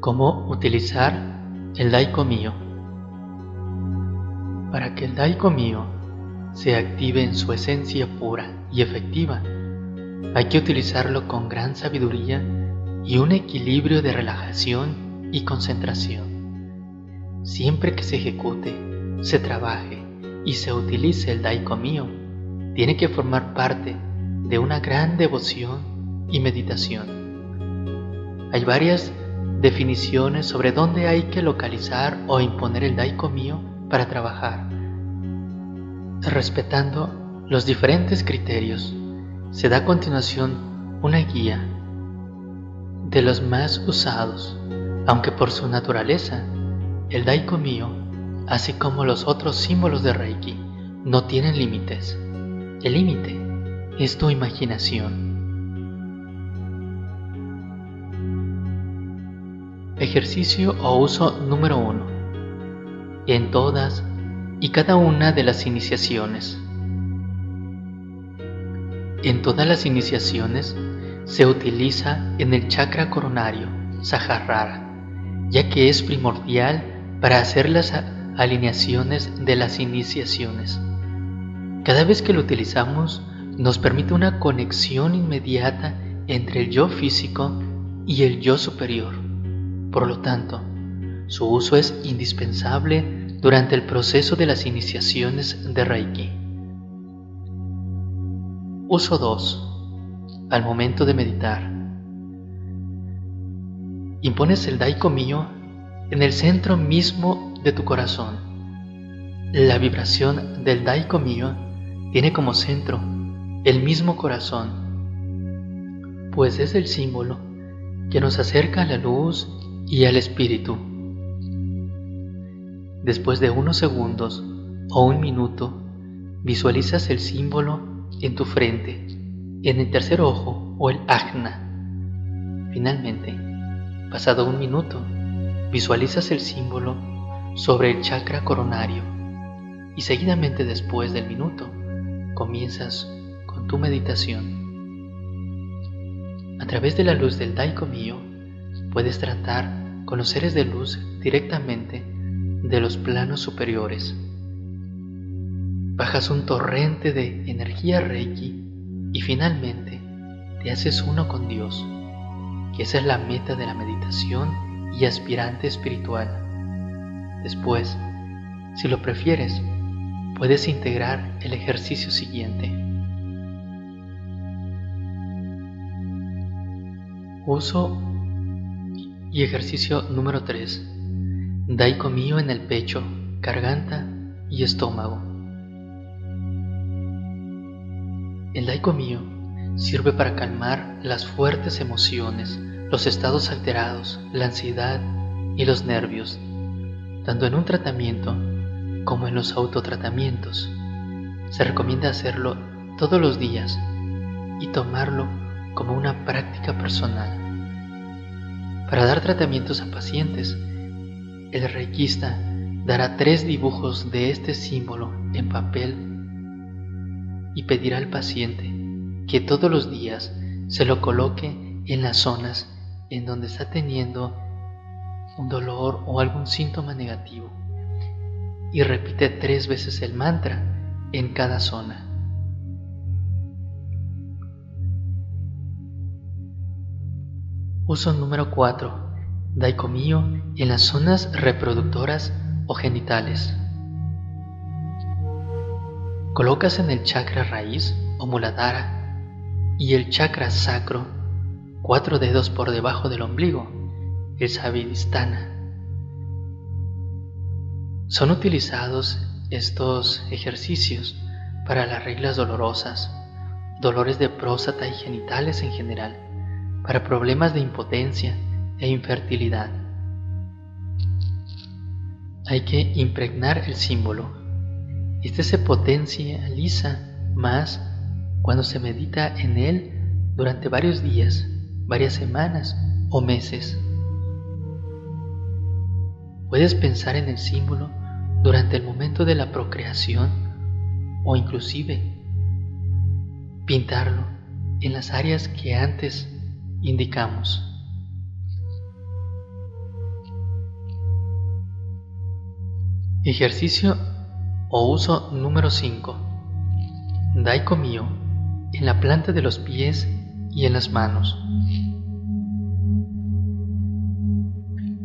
Cómo utilizar el Daiko Mio. Para que el Daiko Mio se active en su esencia pura y efectiva, hay que utilizarlo con gran sabiduría y un equilibrio de relajación y concentración. Siempre que se ejecute, se trabaje y se utilice el Daiko Mio, tiene que formar parte de una gran devoción y meditación. Hay varias definiciones sobre dónde hay que localizar o imponer el Daiko Mio para trabajar, respetando los diferentes criterios. Se da a continuación una guía de los más usados, aunque por su naturaleza, el Daiko Mio, así como los otros símbolos de Reiki, no tienen límites. El límite es tu imaginación. Ejercicio o uso número uno. En todas y cada una de las iniciaciones. En todas las iniciaciones se utiliza en el chakra coronario, Sahasrara, ya que es primordial para hacer las alineaciones de las iniciaciones. Cada vez que lo utilizamos, nos permite una conexión inmediata entre el yo físico y el yo superior. Por lo tanto, su uso es indispensable durante el proceso de las iniciaciones de Reiki. Uso 2. Al momento de meditar. Impones el Daiko Mio en el centro mismo de tu corazón. La vibración del Daiko Mio tiene como centro el mismo corazón, pues es el símbolo que nos acerca a la luz y al espíritu. Después de unos segundos o un minuto, visualizas el símbolo en tu frente, en el tercer ojo o el ajna. Finalmente, pasado un minuto, visualizas el símbolo sobre el chakra coronario y seguidamente después del minuto comienzas con tu meditación. A través de la luz del Daiko Mio puedes tratar con los seres de luz directamente de los planos superiores. Bajas un torrente de energía Reiki y finalmente te haces uno con Dios, que esa es la meta de la meditación y aspirante espiritual. Después, si lo prefieres, puedes integrar el ejercicio siguiente. Uso y ejercicio número 3. Daiko Mio en el pecho, garganta y estómago. El Daiko Mio sirve para calmar las fuertes emociones, los estados alterados, la ansiedad y los nervios, tanto en un tratamiento como en los autotratamientos. Se recomienda hacerlo todos los días y tomarlo como una práctica personal. Para dar tratamientos a pacientes, el reikista dará tres dibujos de este símbolo en papel y pedirá al paciente que todos los días se lo coloque en las zonas en donde está teniendo un dolor o algún síntoma negativo y repite tres veces el mantra en cada zona. Uso número 4. Daikomiyo en las zonas reproductoras o genitales. Colocas en el chakra raíz o muladhara y el chakra sacro cuatro dedos por debajo del ombligo, el sabidistana. Son utilizados estos ejercicios para las reglas dolorosas, dolores de próstata y genitales en general para problemas de impotencia e infertilidad. Hay que impregnar el símbolo. Este se potencializa más cuando se medita en él durante varios días, varias semanas o meses. Puedes pensar en el símbolo durante el momento de la procreación o inclusive pintarlo en las áreas que antes indicamos. Ejercicio o uso número 5. Daiko mío en la planta de los pies y en las manos.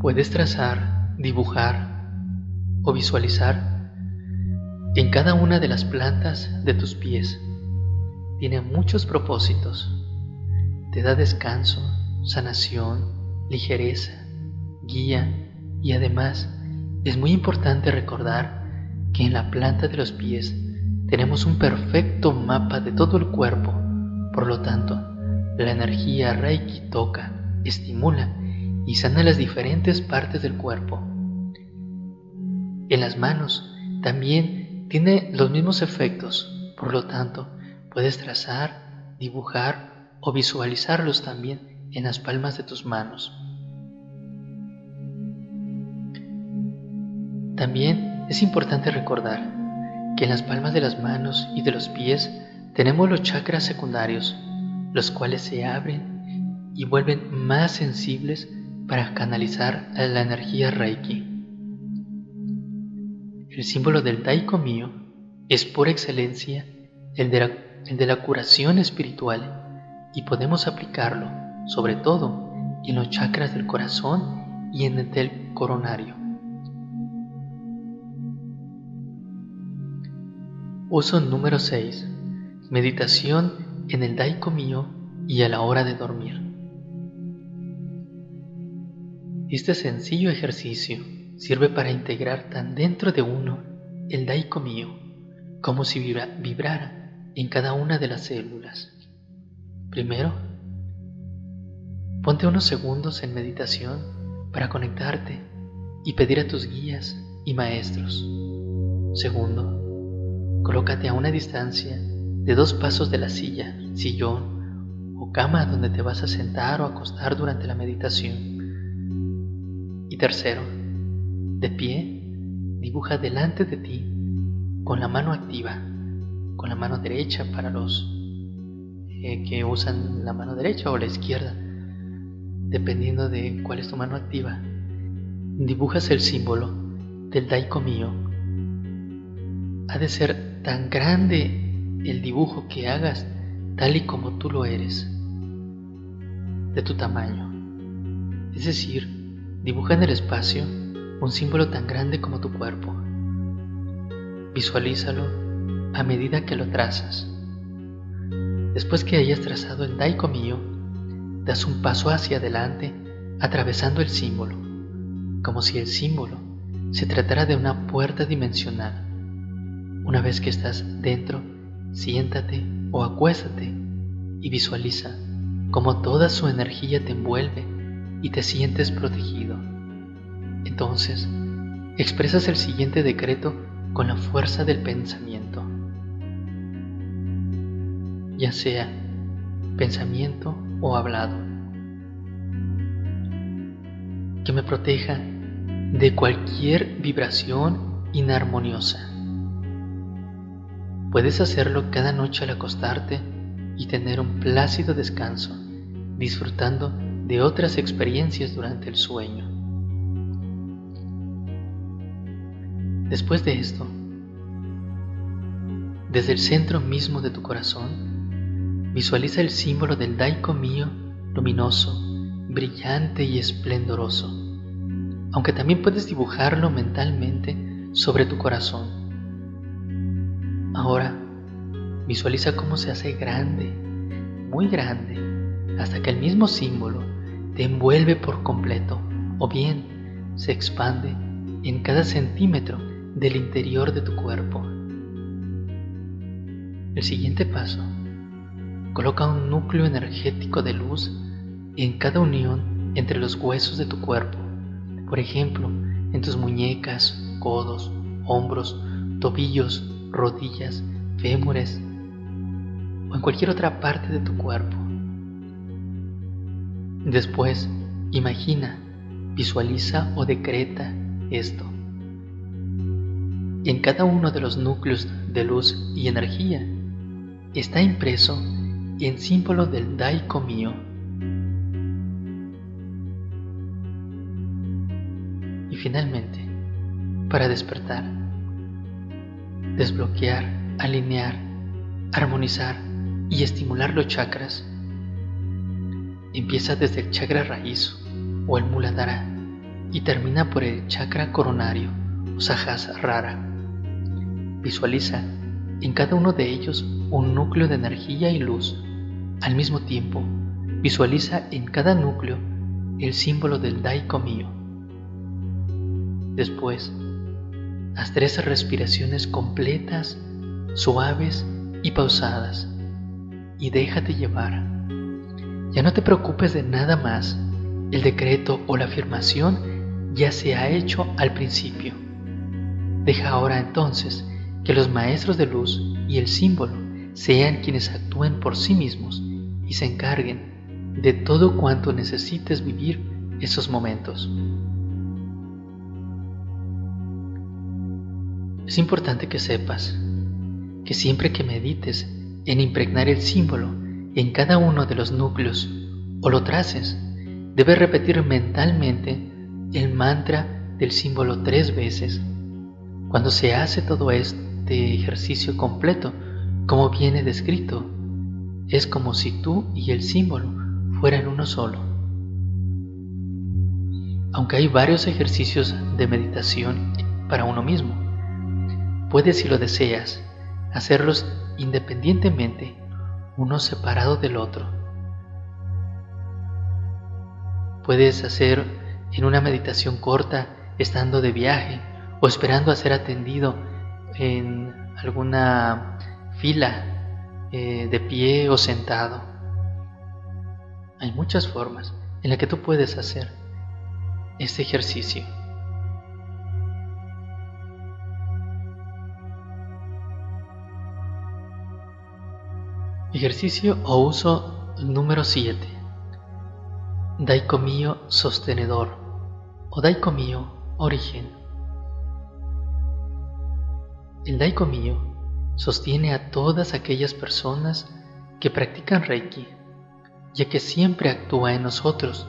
Puedes trazar, dibujar o visualizar en cada una de las plantas de tus pies. Tiene muchos propósitos. Te da descanso, sanación, ligereza, guía y además es muy importante recordar que en la planta de los pies tenemos un perfecto mapa de todo el cuerpo, por lo tanto, la energía Reiki toca, estimula y sana las diferentes partes del cuerpo. En las manos también tiene los mismos efectos, por lo tanto, puedes trazar, dibujar o visualizarlos también en las palmas de tus manos. También es importante recordar que en las palmas de las manos y de los pies tenemos los chakras secundarios, los cuales se abren y vuelven más sensibles para canalizar la energía Reiki. El símbolo del Daiko mío es por excelencia el de, la, el de la curación espiritual y podemos aplicarlo sobre todo en los chakras del corazón y en el del coronario. Uso número 6. Meditación en el Daiko mío y a la hora de dormir. Este sencillo ejercicio sirve para integrar tan dentro de uno el Daiko mío como si vibrara en cada una de las células. Primero, ponte unos segundos en meditación para conectarte y pedir a tus guías y maestros. Segundo, Colócate a una distancia de dos pasos de la silla, sillón o cama donde te vas a sentar o acostar durante la meditación. Y tercero, de pie, dibuja delante de ti con la mano activa, con la mano derecha para los eh, que usan la mano derecha o la izquierda, dependiendo de cuál es tu mano activa. Dibujas el símbolo del Daiko mío. Ha de ser tan grande el dibujo que hagas tal y como tú lo eres, de tu tamaño. Es decir, dibuja en el espacio un símbolo tan grande como tu cuerpo. Visualízalo a medida que lo trazas. Después que hayas trazado el Daiko mío, das un paso hacia adelante atravesando el símbolo, como si el símbolo se tratara de una puerta dimensional una vez que estás dentro, siéntate o acuéstate y visualiza cómo toda su energía te envuelve y te sientes protegido. Entonces, expresas el siguiente decreto con la fuerza del pensamiento, ya sea pensamiento o hablado, que me proteja de cualquier vibración inarmoniosa Puedes hacerlo cada noche al acostarte y tener un plácido descanso, disfrutando de otras experiencias durante el sueño. Después de esto, desde el centro mismo de tu corazón, visualiza el símbolo del Daiko mío luminoso, brillante y esplendoroso, aunque también puedes dibujarlo mentalmente sobre tu corazón Ahora visualiza cómo se hace grande, muy grande, hasta que el mismo símbolo te envuelve por completo o bien se expande en cada centímetro del interior de tu cuerpo. El siguiente paso, coloca un núcleo energético de luz en cada unión entre los huesos de tu cuerpo, por ejemplo, en tus muñecas, codos, hombros, tobillos, rodillas, fémures o en cualquier otra parte de tu cuerpo. Después, imagina, visualiza o decreta esto. En cada uno de los núcleos de luz y energía está impreso en símbolo del Daiko mío. Y finalmente, para despertar, desbloquear, alinear, armonizar y estimular los chakras. Empieza desde el chakra raíz o el muladhara y termina por el chakra coronario o rara. Visualiza en cada uno de ellos un núcleo de energía y luz. Al mismo tiempo, visualiza en cada núcleo el símbolo del Daiko mío. Después, haz tres respiraciones completas, suaves y pausadas y déjate llevar. Ya no te preocupes de nada más. El decreto o la afirmación ya se ha hecho al principio. Deja ahora entonces que los maestros de luz y el símbolo sean quienes actúen por sí mismos y se encarguen de todo cuanto necesites vivir esos momentos. Es importante que sepas que siempre que medites en impregnar el símbolo en cada uno de los núcleos o lo traces, debes repetir mentalmente el mantra del símbolo tres veces. Cuando se hace todo este ejercicio completo, como viene descrito. Es como si tú y el símbolo fueran uno solo. Aunque hay varios ejercicios de meditación para uno mismo, puedes, si lo deseas, hacerlos independientemente, uno separado del otro. Puedes hacer en una meditación corta estando de viaje o esperando a ser atendido en alguna fila, eh, de pie o sentado. Hay muchas formas en las que tú puedes hacer este ejercicio. Ejercicio o uso número 7. Daikomio sostenedor o Daikomio origen. El Daiko mío sostiene a todas aquellas personas que practican Reiki, ya que siempre actúa en nosotros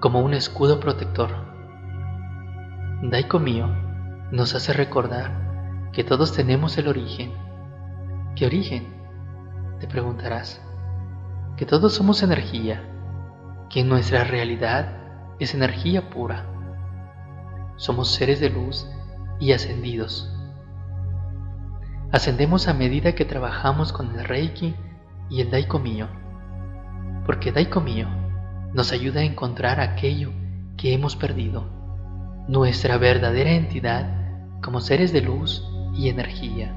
como un escudo protector. Daiko mío nos hace recordar que todos tenemos el origen. ¿Qué origen? Te preguntarás. Que todos somos energía, que nuestra realidad es energía pura. Somos seres de luz y ascendidos ascendemos a medida que trabajamos con el Reiki y el Daiko mío, porque Daiko mío nos ayuda a encontrar aquello que hemos perdido, nuestra verdadera entidad como seres de luz y energía.